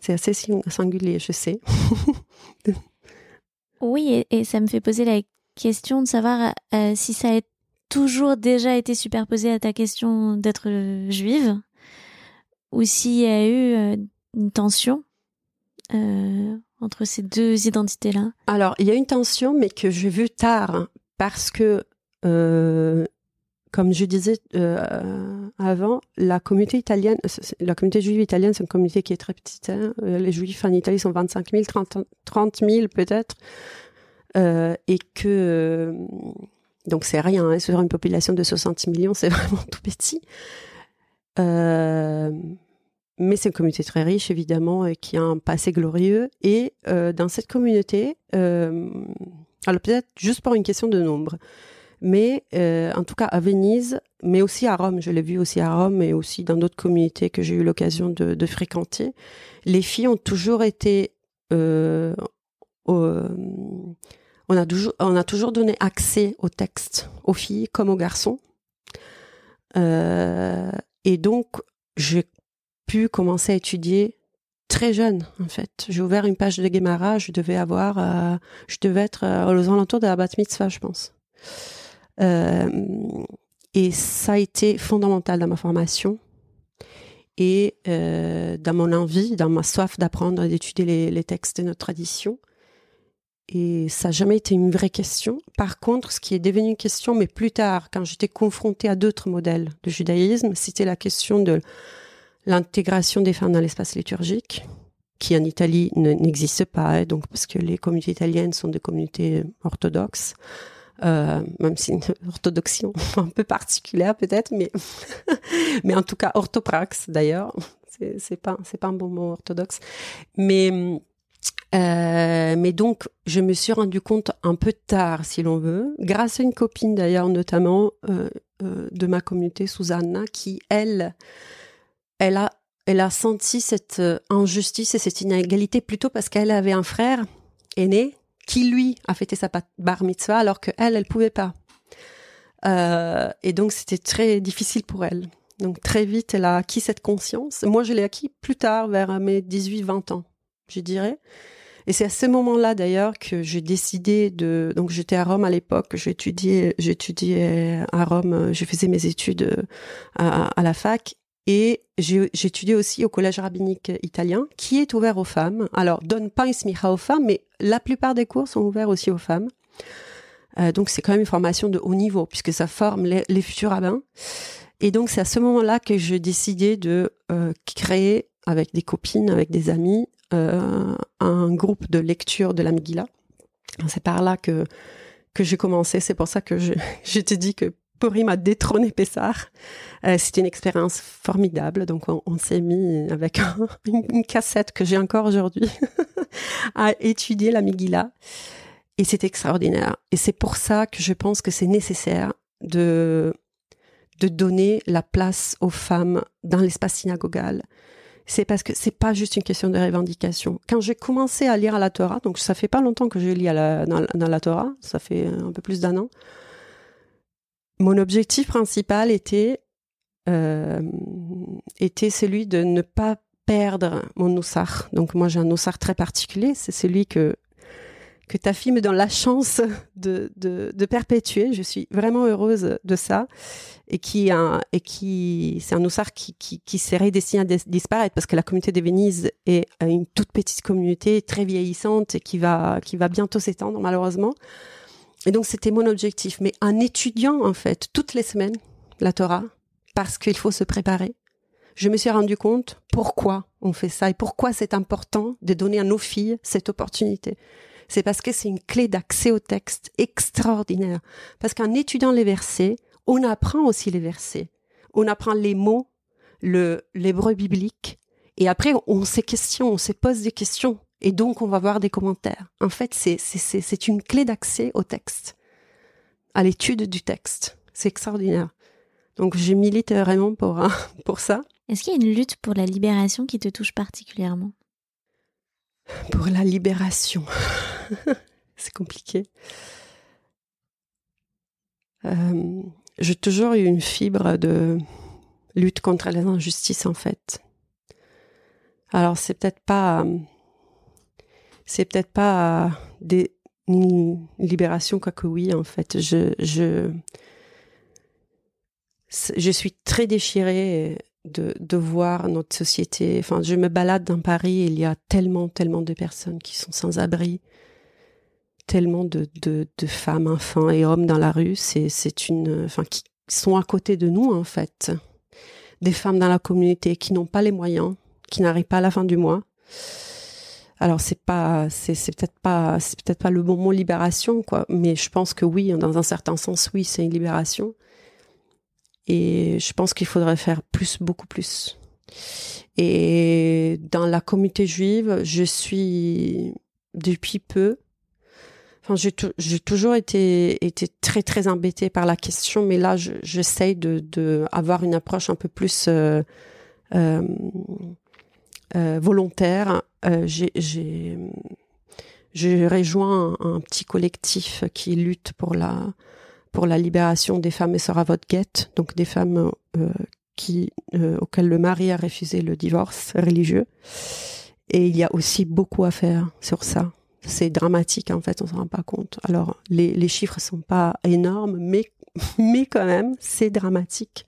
Speaker 2: c'est assez singulier, je sais. (laughs)
Speaker 1: oui, et, ça me fait poser la question de savoir euh, si ça a toujours déjà été superposé à ta question d'être juive ou s'il y a eu une tension entre ces deux identités-là
Speaker 2: Alors, il y a une tension, mais que j'ai vue tard, parce que, euh, comme je disais euh, avant, la communauté italienne, la communauté juive italienne, c'est une communauté qui est très petite. Hein. Les juifs en Italie sont 25 000, 30, 30 000 peut-être. et que donc c'est rien, hein, sur une population de 60 millions, c'est (laughs) vraiment tout petit. Euh, mais c'est une communauté très riche, évidemment, et qui a un passé glorieux. Et euh, dans cette communauté, euh, alors peut-être juste pour une question de nombre, mais en tout cas à Venise, mais aussi à Rome, je l'ai vu aussi à Rome et aussi dans d'autres communautés que j'ai eu l'occasion de, fréquenter, les filles ont toujours été on a toujours, on a toujours donné accès au texte aux filles comme aux garçons. Euh, et donc, j'ai pu commencer à étudier très jeune, en fait. J'ai ouvert une page de Guémara, je devais avoir, euh, je devais être euh, aux alentours de la bat mitzvah, je pense. et ça a été fondamental dans ma formation et dans mon envie, dans ma soif d'apprendre et d'étudier les, les, textes de notre tradition. Et ça n'a jamais été une vraie question. Par contre, ce qui est devenu une question, mais plus tard, quand j'étais confrontée à d'autres modèles de judaïsme, c'était la question de l'intégration des femmes dans l'espace liturgique, qui en Italie n'existe pas, donc parce que les communautés italiennes sont des communautés orthodoxes, euh, même si une (laughs) orthodoxie un peu particulière peut-être, mais (laughs) mais en tout cas orthopraxe d'ailleurs, c'est pas c'est pas un bon mot orthodoxe, mais euh, mais donc, je me suis rendu compte un peu tard, si l'on veut, grâce à une copine d'ailleurs, notamment euh, euh, de ma communauté, Susanna, qui elle, elle a, elle a senti cette injustice et cette inégalité plutôt parce qu'elle avait un frère aîné qui lui a fêté sa bar mitzvah alors que elle, elle pouvait pas. et donc, c'était très difficile pour elle. Donc, très vite, elle a acquis cette conscience. Moi, je l'ai acquis plus tard, vers mes 18-20 ans je dirais. Et c'est à ce moment-là d'ailleurs que j'ai décidé de. Donc j'étais à Rome à l'époque, j'étudiais, j'étudiais à Rome, je faisais mes études euh, à la fac et j'étudiais aussi au collège rabbinique italien qui est ouvert aux femmes. Alors donne pas une smicha aux femmes, mais la plupart des cours sont ouverts aussi aux femmes. Euh, donc c'est quand même une formation de haut niveau puisque ça forme les, futurs rabbins. Et donc c'est à ce moment-là que j'ai décidé de euh, créer avec des copines, avec des amis, euh, un groupe de lecture de la Megillah. C'est par là que, que j'ai commencé. C'est pour ça que je, (laughs) je que Purim a détrôné Pessar. Euh, C'était une expérience formidable. Donc, on, s'est mis avec (laughs) une, cassette que j'ai encore aujourd'hui (laughs) à étudier la Megillah. Et c'est extraordinaire. Et c'est pour ça que je pense que c'est nécessaire de, de donner la place aux femmes dans l'espace synagogal, c'est parce que c'est pas juste une question de revendication. Quand j'ai commencé à lire la Torah, donc ça fait pas longtemps que je lis la, dans, la Torah, ça fait un peu plus d'un an, mon objectif principal était euh, était celui de ne pas perdre mon noussar. Donc moi j'ai un noussar très particulier, c'est celui que que ta fille me donne la chance (laughs) de, de, perpétuer. Je suis vraiment heureuse de ça. Et qui, et qui, c'est un oussard qui, qui, qui serait destiné à disparaître parce que la communauté de Venise est une toute petite communauté très vieillissante et qui va, qui va bientôt s'étendre, malheureusement. Et donc, c'était mon objectif. Mais en étudiant, en fait, toutes les semaines, la Torah, parce qu'il faut se préparer, je me suis rendu compte pourquoi on fait ça et pourquoi c'est important de donner à nos filles cette opportunité c'est parce que c'est une clé d'accès au texte extraordinaire. Parce qu'en étudiant les versets, on apprend aussi les versets. On apprend les mots, le, l'hébreu biblique. Et après, on se questionne, on se pose des questions. Et donc, on va voir des commentaires. En fait, c'est, c'est, c'est une clé d'accès au texte, à l'étude du texte. C'est extraordinaire. Donc, je milite vraiment pour, (laughs) pour ça.
Speaker 1: Est-ce qu'il y a une lutte pour la libération qui te touche particulièrement?
Speaker 2: Pour la libération. (laughs) c'est compliqué. Euh, j'ai toujours eu une fibre de lutte contre les injustices en fait. Alors c'est peut-être pas, c'est peut-être pas des une libération que oui en fait. Je je je suis très déchirée de, de voir notre société. Enfin, je me balade dans Paris et il y a tellement, tellement de personnes qui sont sans abri, tellement de, de, femmes, enfants et hommes dans la rue. C'est une, enfin, qui sont à côté de nous, en fait. Des femmes dans la communauté qui n'ont pas les moyens, qui n'arrivent pas à la fin du mois. Alors c'est pas, c'est, peut-être pas, c'est peut-être pas le bon mot libération, quoi. Mais je pense que oui, dans un certain sens, oui, c'est une libération. Et je pense qu'il faudrait faire plus, beaucoup plus. Et dans la communauté juive, je suis depuis peu. Enfin, j'ai, toujours été, été très, très embêtée par la question, mais là, je, j'essaye de, de avoir une approche un peu plus euh, euh, euh, volontaire. Euh, j'ai, rejoint un, petit collectif qui lutte pour la pour la libération des femmes et sœurs à votre guette, donc des femmes euh, qui, euh, auxquelles le mari a refusé le divorce religieux. Et il y a aussi beaucoup à faire sur ça. C'est dramatique en fait, on s'en rend pas compte. Alors les, les chiffres sont pas énormes, mais (laughs) mais quand même c'est dramatique.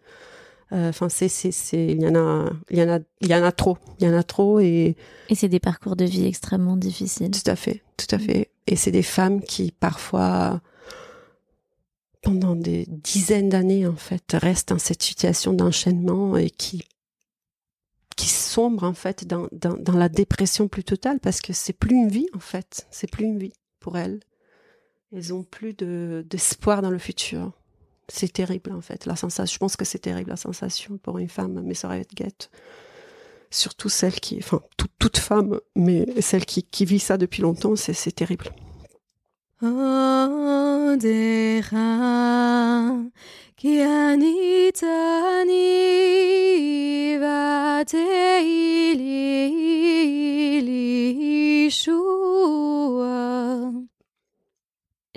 Speaker 2: Euh, enfin, c'est, c'est, c'est, il y en a, il y en a, il y en a trop, il y en a trop et.
Speaker 1: Et c'est des parcours de vie extrêmement difficiles.
Speaker 2: Tout à fait, tout à fait. Et c'est des femmes qui parfois pendant des dizaines d'années en fait restent dans cette situation d'enchaînement et qui qui sombre en fait dans, dans, dans, la dépression plus totale parce que c'est plus une vie en fait c'est plus une vie pour elles elles ont plus de d'espoir dans le futur c'est terrible en fait la sensation. Je pense que c'est terrible la sensation pour une femme mais ça être guette surtout celle qui enfin toute, toute femme mais celle qui, qui vit ça depuis longtemps c'est terrible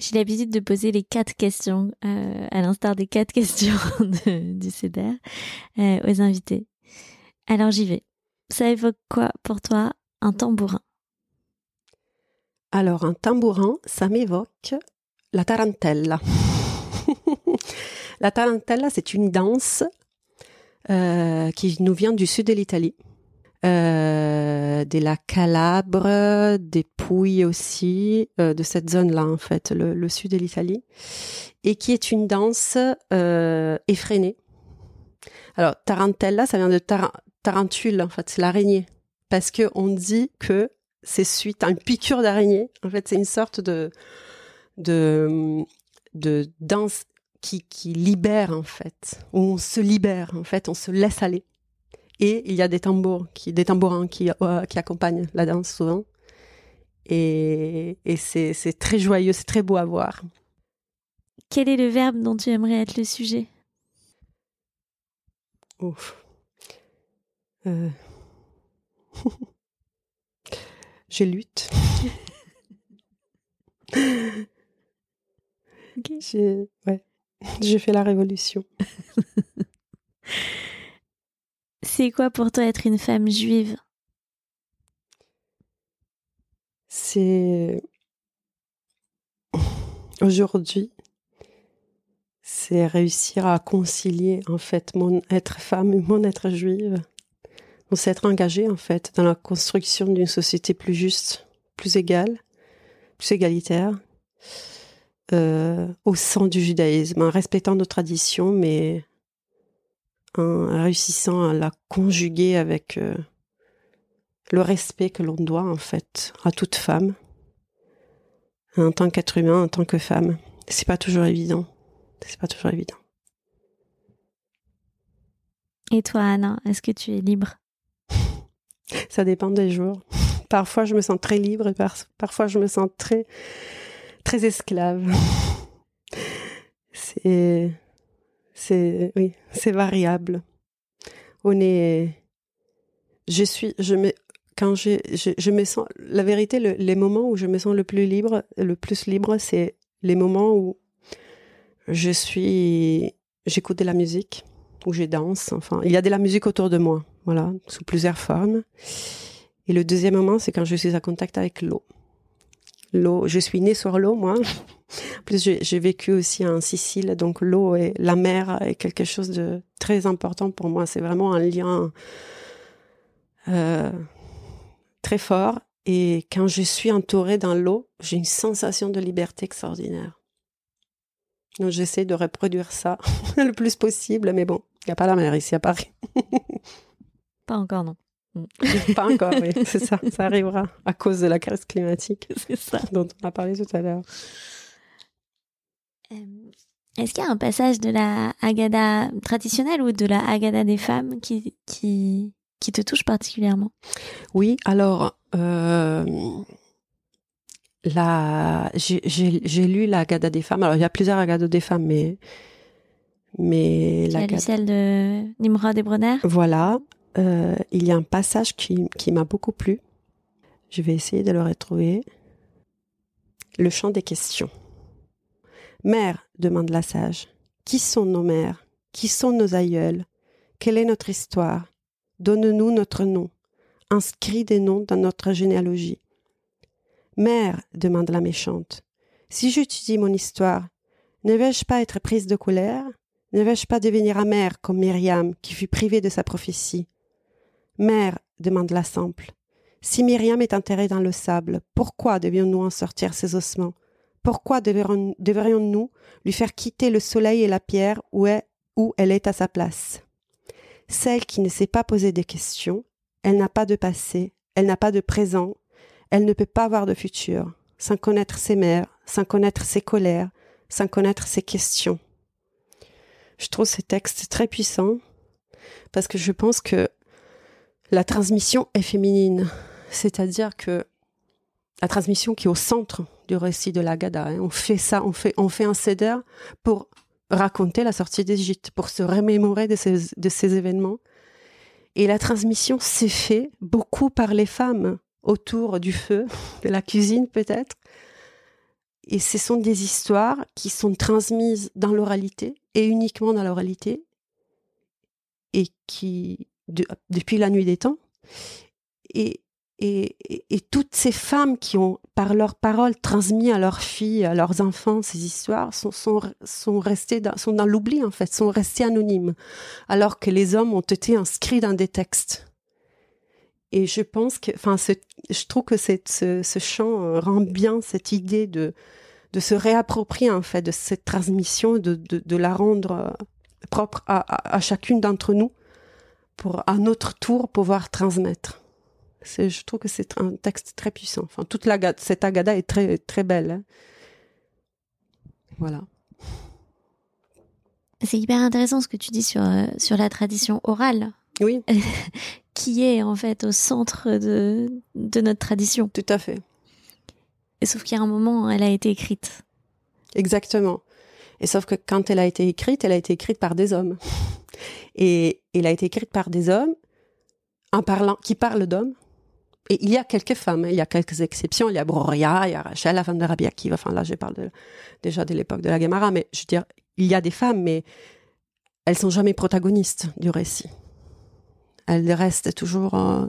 Speaker 1: J'ai l'habitude de poser les quatre questions, euh, à l'instar des quatre (laughs) questions de, du CEDER, euh, aux invités. Alors j'y vais. Ça évoque quoi pour toi un tambourin?
Speaker 2: Alors, un tambourin, ça m'évoque la tarantella. (laughs) la tarantella, c'est une danse euh, qui nous vient du sud de l'Italie, euh, de la Calabre, des Pouilles aussi, euh, de cette zone-là en fait, le, sud de l'Italie, et qui est une danse euh, effrénée. Alors, tarantella, ça vient de tar tarentule en fait, c'est l'araignée, parce que on dit que c'est suite à une piqûre d'araignée. En fait, c'est une sorte de, de, de danse qui, qui libère, en fait, où on se libère, en fait, on se laisse aller. Et il y a des tambours, qui, des tambourins qui, euh, qui accompagnent la danse souvent. Et, et c'est, c'est très joyeux, c'est très beau à voir.
Speaker 1: Quel est le verbe dont tu aimerais être le sujet?
Speaker 2: Ouf. Euh... (laughs) Je lutte. (laughs) okay. J'ai ouais. fait la révolution. (laughs)
Speaker 1: C'est quoi pour toi être une femme juive?
Speaker 2: C'est (sighs) aujourd'hui, c'est réussir à concilier en fait mon être femme et mon être juive. On s'est engagé en fait dans la construction d'une société plus juste, plus égale, plus égalitaire, euh, au sein du judaïsme, en respectant nos traditions, mais en réussissant à la conjuguer avec euh, le respect que l'on doit en fait à toute femme, en tant qu'être humain, en tant que femme. C'est pas toujours évident. C'est pas toujours évident.
Speaker 1: Et toi, Anna, est-ce que tu es libre? (laughs)
Speaker 2: Ça dépend des jours. Parfois, je me sens très libre et parfois, je me sens très, très esclave. (laughs) c'est, c'est, oui, c'est variable. On est, je suis, je me, quand je, je, je me sens, la vérité, le, les moments où je me sens le plus libre, le plus libre, c'est les moments où je suis, j'écoute de la musique, où je danse. Enfin, il y a de la musique autour de moi voilà, sous plusieurs formes. Et le deuxième moment, c'est quand je suis en contact avec l'eau. L'eau, je suis née sur l'eau, moi. En plus, j'ai vécu aussi en Sicile, donc l'eau et la mer est quelque chose de très important pour moi. C'est vraiment un lien euh, très fort. Et quand je suis entourée dans l'eau, j'ai une sensation de liberté extraordinaire. Donc j'essaie de reproduire ça (laughs) le plus possible, mais bon, il n'y a pas la mer ici à Paris. (laughs)
Speaker 1: pas encore, non.
Speaker 2: Mm. (laughs) pas encore, oui, c'est ça. Ça arrivera à cause de la crise climatique. (laughs)
Speaker 1: C'est ça.
Speaker 2: Dont on a parlé tout à l'heure.
Speaker 1: Euh, est-ce qu'il y a un passage de la Haggadah traditionnelle ou de la Haggadah des femmes qui, qui, qui te touche particulièrement?
Speaker 2: Oui, alors, euh, j'ai lu la Haggadah des femmes. Alors, il y a plusieurs Haggadah des femmes, mais. mais
Speaker 1: la lu celle de Nimrod et Bronner?
Speaker 2: Voilà. Euh, il y a un passage qui, m'a beaucoup plu. Je vais essayer de le retrouver. Le chant des questions. Mère, demande la sage, qui sont nos mères? Qui sont nos aïeuls? Quelle est notre histoire? Donne-nous notre nom. Inscris des noms dans notre généalogie. Mère, demande la méchante, si j'étudie mon histoire, ne vais-je pas être prise de colère? Ne vais-je pas devenir amère comme Myriam qui fut privée de sa prophétie? Mère, demande la simple, si Myriam est enterrée dans le sable, pourquoi devions-nous en sortir ses ossements? Pourquoi devrions-nous lui faire quitter le soleil et la pierre où, elle est à sa place? Celle qui ne sait pas poser des questions, elle n'a pas de passé, elle n'a pas de présent, elle ne peut pas avoir de futur sans connaître ses mères, sans connaître ses colères, sans connaître ses questions. Je trouve ces textes très puissants parce que je pense que la transmission est féminine, c'est-à-dire que la transmission qui est au centre du récit de la Gada. Hein. On fait ça, on fait, on fait un céder pour raconter la sortie d'Égypte, pour se remémorer de ces, de ces événements. Et la transmission s'est fait beaucoup par les femmes autour du feu, de la cuisine peut-être. Et ce sont des histoires qui sont transmises dans l'oralité et uniquement dans l'oralité et qui, depuis la nuit des temps, et, et, et, toutes ces femmes qui ont, par leurs paroles, transmis à leurs filles, à leurs enfants ces histoires, sont, sont, sont restées dans, dans l'oubli, en fait, sont restées anonymes, alors que les hommes ont été inscrits dans des textes. Et je pense que, enfin, je trouve que ce, chant euh, rend bien cette idée de, de se réapproprier, en fait, de cette transmission, de, de, de la rendre euh, propre à, à, chacune d'entre nous pour, à notre tour, pouvoir transmettre. Je trouve que c'est un texte très puissant. Enfin, toute la, cette agada est très, très belle. Hein. Voilà.
Speaker 1: C'est hyper intéressant ce que tu dis sur, euh, sur la tradition orale.
Speaker 2: Oui. (laughs)
Speaker 1: qui est en fait au centre de, de notre tradition.
Speaker 2: Tout à fait.
Speaker 1: Et sauf qu'il y a un moment, elle a été écrite.
Speaker 2: Exactement. Et sauf que quand elle a été écrite, elle a été écrite par des hommes. Et elle a été écrite par des hommes en parlant, qui parlent d'hommes. Et il y a quelques femmes, hein. il y a quelques exceptions. Il y a Broria, il y a Rachel, la femme de Rabbi. Enfin, là, je parle déjà de l'époque de la Gemara. Mais je veux dire, il y a des femmes, mais elles sont jamais protagonistes du récit elle reste toujours euh,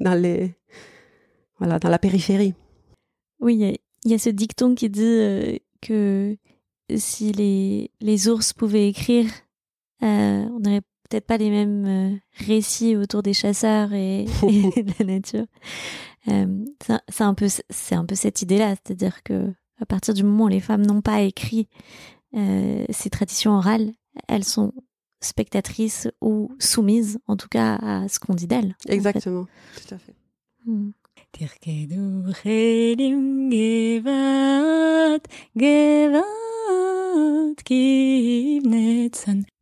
Speaker 2: dans les voilà dans la périphérie.
Speaker 1: Oui, il y, a ce dicton qui dit euh, que si les, les ours pouvaient écrire, euh, on n'aurait peut-être pas les mêmes récits autour des chasseurs et, (laughs) de la nature. c'est un peu c'est un peu cette idée-là, c'est-à-dire que à partir du moment où les femmes n'ont pas écrit ces traditions orales, elles sont spectatrice ou soumise, en tout cas, à ce qu'on dit d'elle.
Speaker 2: Exactement, tout à fait. Hmm.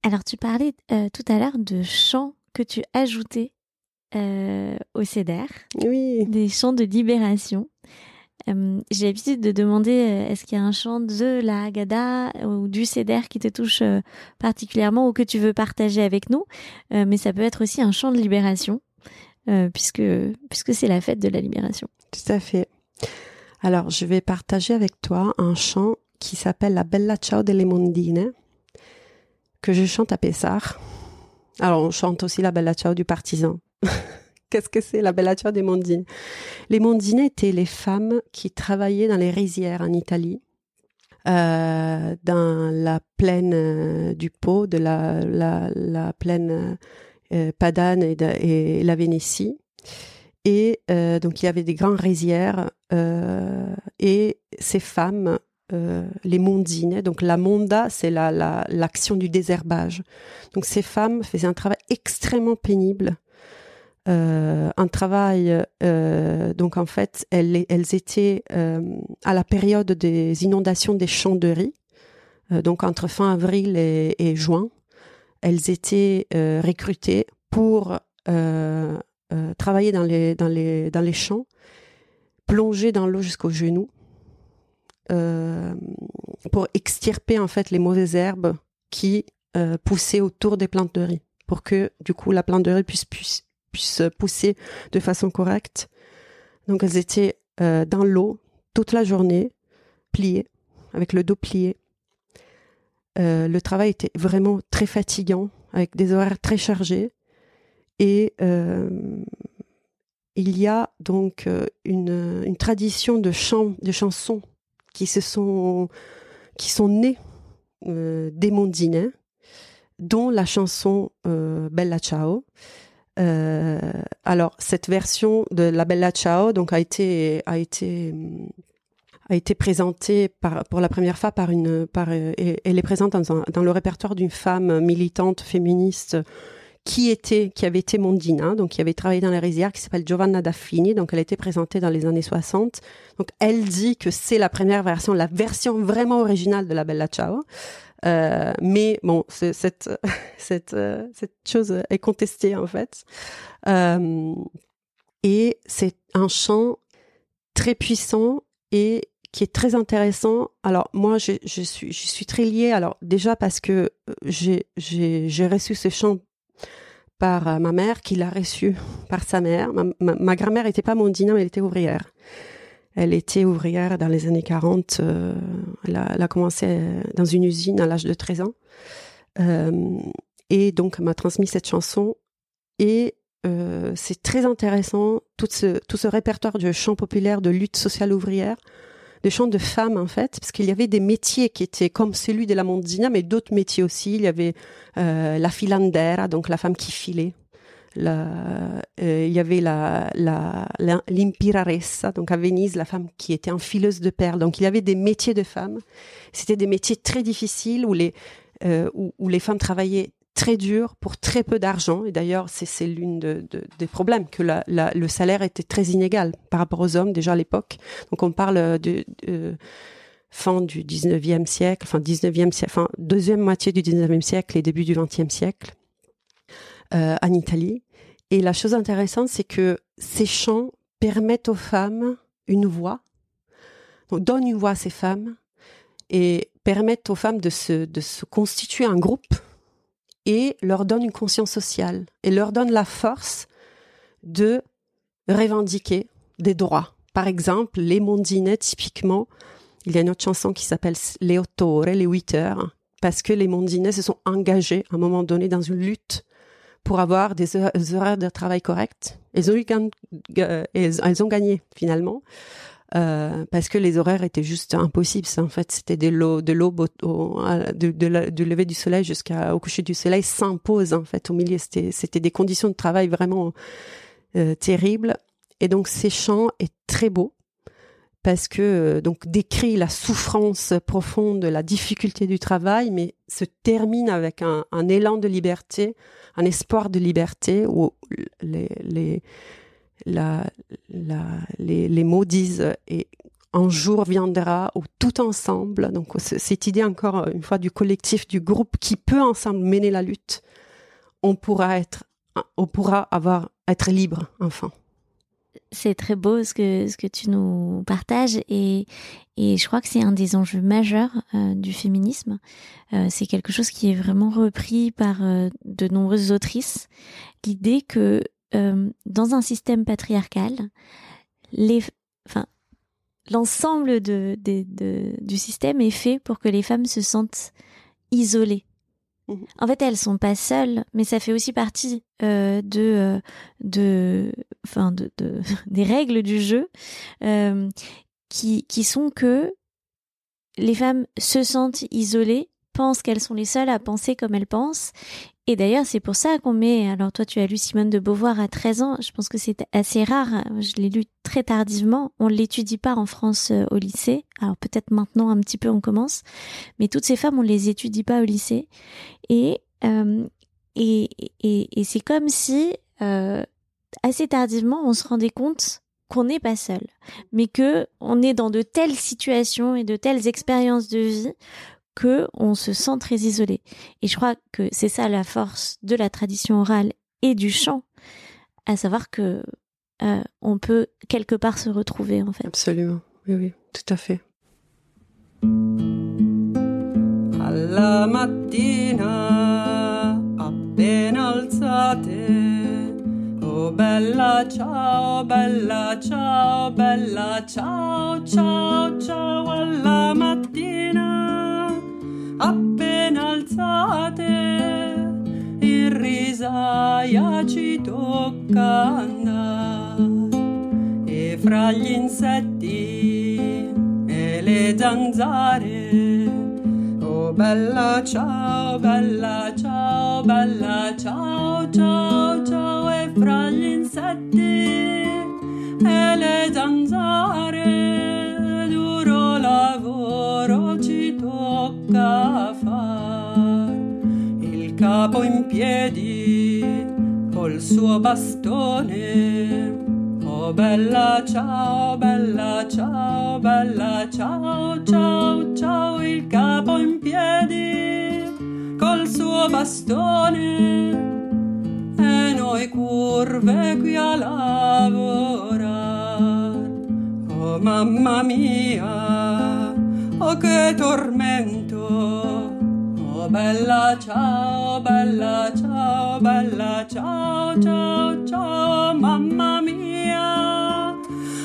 Speaker 1: Alors, tu parlais euh, tout à l'heure de chants que tu ajoutais euh, au CEDER.
Speaker 2: Oui.
Speaker 1: Des chants de libération. Euh, j'ai l'habitude de demander euh, est-ce qu'il y a un chant de la Haggadah ou du Seder qui te touche euh, particulièrement ou que tu veux partager avec nous, mais ça peut être aussi un chant de libération puisque puisque c'est la fête de la libération.
Speaker 2: Tout à fait. Alors, je vais partager avec toi un chant qui s'appelle La Bella Ciao delle Mondine que je chante à Pessar. Alors, on chante aussi La Bella Ciao du partisan (laughs) Qu'est-ce que c'est la Bella Ciao des Mondine Les Mondine étaient les femmes qui travaillaient dans les rizières en Italie, euh, dans la plaine euh, du Pau, de la, la, la plaine euh, Padane et, la Vénétie. Et donc il y avait des grandes rizières et ces femmes euh, les mondines. Donc la monda, c'est la, l'action du désherbage. Donc ces femmes faisaient un travail extrêmement pénible. Euh, un travail, euh, donc en fait, elles, étaient à la période des inondations des champs de riz, donc entre fin avril et, et juin, elles étaient recrutées pour travailler dans les, dans, les, dans les champs, plonger dans l'eau jusqu'aux genoux euh, pour extirper en fait les mauvaises herbes qui euh, poussaient autour des plantes de riz, pour que du coup la plante de riz puisse, puisse, puisse pousser de façon correcte. Donc elles étaient euh, dans l'eau toute la journée, pliées, avec le dos plié. Le travail était vraiment très fatigant, avec des horaires très chargés. Et il y a donc une, une tradition de chants, de chansons qui se sont qui sont nés euh, des Mondinais, dont la chanson euh, Bella Ciao. Euh, alors cette version de la Bella Ciao donc a été a été a été présentée par, pour la première fois par une par elle est présente dans le répertoire d'une femme militante féministe qui était, qui avait été mondina, donc qui avait travaillé dans les rizières, qui s'appelle Giovanna Daffini, donc elle a été présentée dans les années 60. Donc elle dit que c'est la première version, la version vraiment originale de la Bella Ciao. Euh, mais bon, cette (laughs) cette euh, cette chose est contestée en fait. Euh, et c'est un chant très puissant et qui est très intéressant. Alors moi, je, suis je suis très liée. Alors déjà parce que j'ai reçu ce chant par euh, ma mère, qui l'a reçue par sa mère. Ma, grand-mère n'était pas mondina, mais elle était ouvrière. Elle était ouvrière dans les années 40. Euh, elle, a, commencé euh, dans une usine à l'âge de 13 ans. et donc, elle m'a transmis cette chanson. Et c'est très intéressant, tout ce, tout ce répertoire de chants populaires de lutte sociale ouvrière de chants de femmes en fait, parce qu'il y avait des métiers qui étaient comme celui de la mondina, mais d'autres métiers aussi. Il y avait euh, la filandera, donc la femme qui filait. La, euh, il y avait la, l'impiraressa, donc à Venise, la femme qui était enfileuse de perles. Donc il y avait des métiers de femmes. C'était des métiers très difficiles où les, euh, où, les femmes travaillaient très dur pour très peu d'argent. Et d'ailleurs, c'est l'une de, de, des problèmes, que le salaire était très inégal par rapport aux hommes déjà à l'époque. Donc on parle de, de, fin du 19e siècle, enfin 19e siècle, enfin deuxième moitié du 19e siècle et début du 20e siècle euh, en Italie. Et la chose intéressante, c'est que ces chants permettent aux femmes une voix, donc donnent une voix à ces femmes et permettent aux femmes de se constituer un groupe et leur donne une conscience sociale et leur donne la force de revendiquer des droits. Par exemple, les mondinets, typiquement, il y a une autre chanson qui s'appelle Les Ottore, les huit heures, parce que les mondinets se sont engagés à un moment donné dans une lutte pour avoir des horaires de travail corrects. Elles elles ont gagné finalement. Euh, parce que les horaires étaient juste impossibles. En fait, c'était de l'aube de, lever du soleil jusqu'au coucher du soleil pause. En fait, au milieu, c'était, des conditions de travail vraiment euh, terribles. Et donc, ces chants est très beau parce que euh, donc décrit la souffrance profonde, la difficulté du travail, mais se termine avec un, élan de liberté, un espoir de liberté où les les, mots disent et un jour viendra où tout ensemble, donc cette idée encore une fois du collectif, du groupe qui peut ensemble mener la lutte, on pourra être, on pourra avoir être libre enfin.
Speaker 1: C'est très beau ce que ce que tu nous partages et et je crois que c'est un des enjeux majeurs euh, du féminisme. Euh, c'est quelque chose qui est vraiment repris par euh, de nombreuses autrices. L'idée que euh, dans un système patriarcal, les, enfin, l'ensemble de, de, de, du système est fait pour que les femmes se sentent isolées. Mhm. En fait, elles sont pas seules, mais ça fait aussi partie euh, de, euh, de, enfin, de, de, (laughs) des règles du jeu euh, qui, qui sont que les femmes se sentent isolées, pensent qu'elles sont les seules à penser comme elles pensent, et d'ailleurs, c'est pour ça qu'on met. Alors, toi, tu as lu Simone de Beauvoir à 13 ans. Je pense que c'est assez rare. Je l'ai lu très tardivement. On ne l'étudie pas en France euh, au lycée. Alors, peut-être maintenant, un petit peu, on commence. Mais toutes ces femmes, on ne les étudie pas au lycée. Et, euh, et, et, et c'est comme si, euh, assez tardivement, on se rendait compte qu'on n'est pas seul, mais que on est dans de telles situations et de telles expériences de vie que on se sent très isolé. Et je crois que c'est ça la force de la tradition orale et du chant, à savoir que euh, on peut quelque part se retrouver en fait.
Speaker 3: Absolument, oui, oui, tout à fait.
Speaker 2: Alla mattina appena alzate Oh bella ciao, bella ciao, bella ciao, ciao, ciao alla mattina alzate in risaia ci tocca andare. E fra gli insetti e le zanzare oh bella ciao bella ciao bella ciao ciao ciao e fra gli insetti e le zanzare duro lavoro ci tocca capo in piedi col suo bastone. Oh bella ciao, bella ciao, bella ciao, ciao, ciao, il capo in piedi col suo bastone. E noi curve qui a lavorare. Oh mamma mia, oh che tormento bella ciao, bella ciao, bella ciao, ciao, ciao, mamma mia.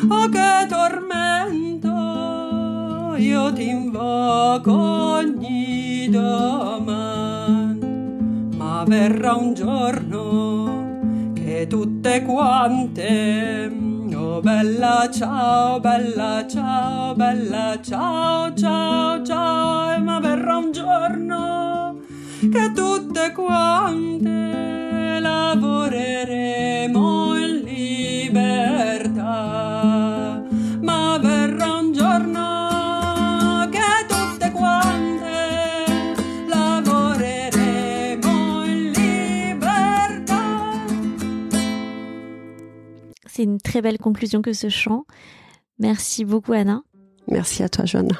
Speaker 2: Oh che tormento, io ti invoco ogni domani, ma verrà un giorno che tutte quante Oh bella ciao, bella ciao, bella ciao, ciao, ciao, ma verrà un giorno che tutte quante lavoreremo in libertà, ma verrà un giorno che tutte quante lavoreremo in libertà.
Speaker 1: C'est une très belle conclusion que ce chant. Merci beaucoup Anna.
Speaker 3: Merci à toi Joanna.